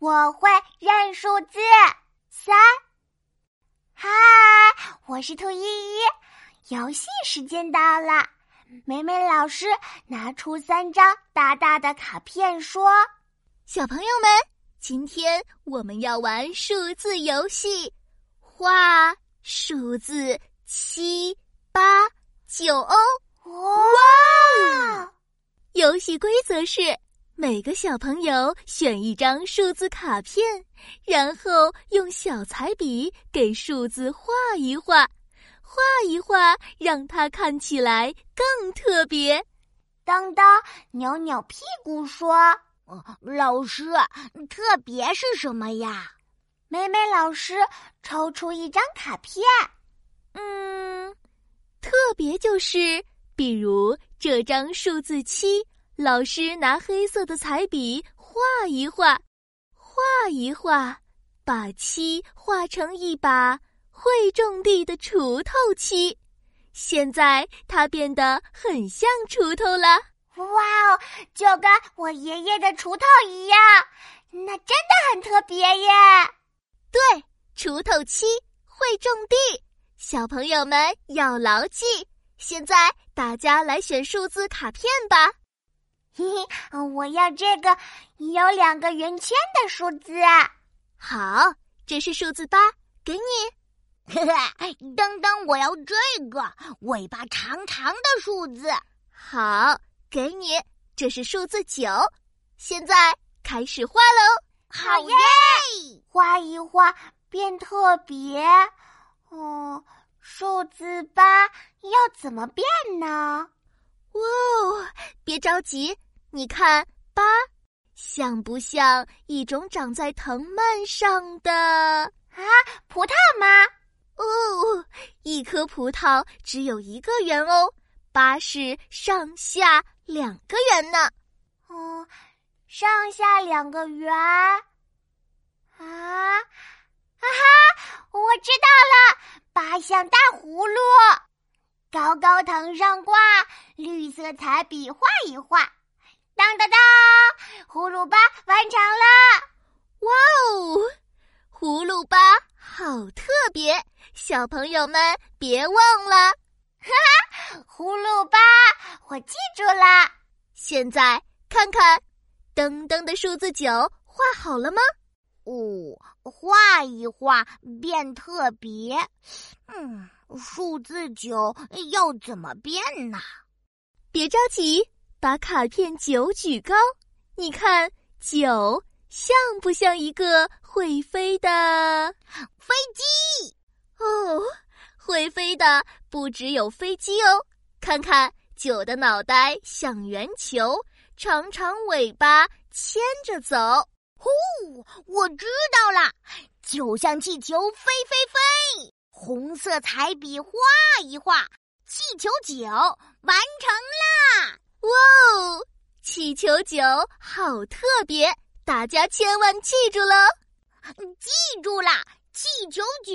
我会认数字三。嗨，我是兔依依，游戏时间到了。美美老师拿出三张大大的卡片，说：“小朋友们，今天我们要玩数字游戏，画数字七八九哦。哇！游戏规则是。”每个小朋友选一张数字卡片，然后用小彩笔给数字画一画，画一画，让它看起来更特别。当当扭扭屁股说：“老师，特别是什么呀？”美美老师抽出一张卡片，嗯，特别就是，比如这张数字七。老师拿黑色的彩笔画一画，画一画，把七画成一把会种地的锄头七。现在它变得很像锄头了。哇哦，就跟我爷爷的锄头一样，那真的很特别耶。对，锄头七会种地，小朋友们要牢记。现在大家来选数字卡片吧。嘿 嘿，我要这个有两个圆圈的数字。好，这是数字八，给你。嘿嘿，噔噔，我要这个尾巴长长的数字。好，给你，这是数字九。现在开始画喽。好耶！画一画变特别。哦，数字八要怎么变呢？哇哦！别着急，你看八，像不像一种长在藤蔓上的啊？葡萄吗？哦，一颗葡萄只有一个圆哦，八是上下两个圆呢。哦，上下两个圆啊！啊哈！我知道了，八像大葫芦。高高藤上挂，绿色彩笔画一画，当当当，葫芦巴完成了！哇哦，葫芦巴好特别，小朋友们别忘了，哈哈，葫芦巴我记住了。现在看看，噔噔的数字九画好了吗？哦，画一画变特别，嗯。数字九要怎么变呢？别着急，把卡片九举高，你看九像不像一个会飞的飞机？哦，会飞的不只有飞机哦。看看九的脑袋像圆球，长长尾巴牵着走。呼，我知道了，九像气球飞飞飞。红色彩笔画一画，气球九完成啦！哇哦，气球九好特别，大家千万记住喽！记住啦，气球九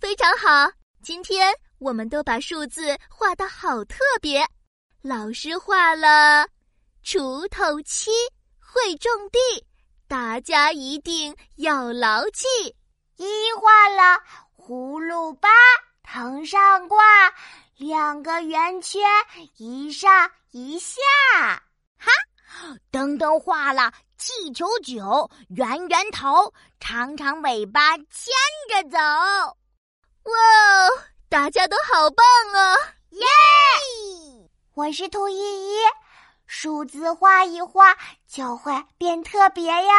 非常好。今天我们都把数字画的好特别。老师画了锄头七会种地，大家一定要牢记。一画了。葫芦八藤上挂，两个圆圈，一上一下。哈，灯灯画了气球九，圆圆头，长长尾巴牵着走。哇，大家都好棒啊！耶！我是兔依依，数字画一画就会变特别呀。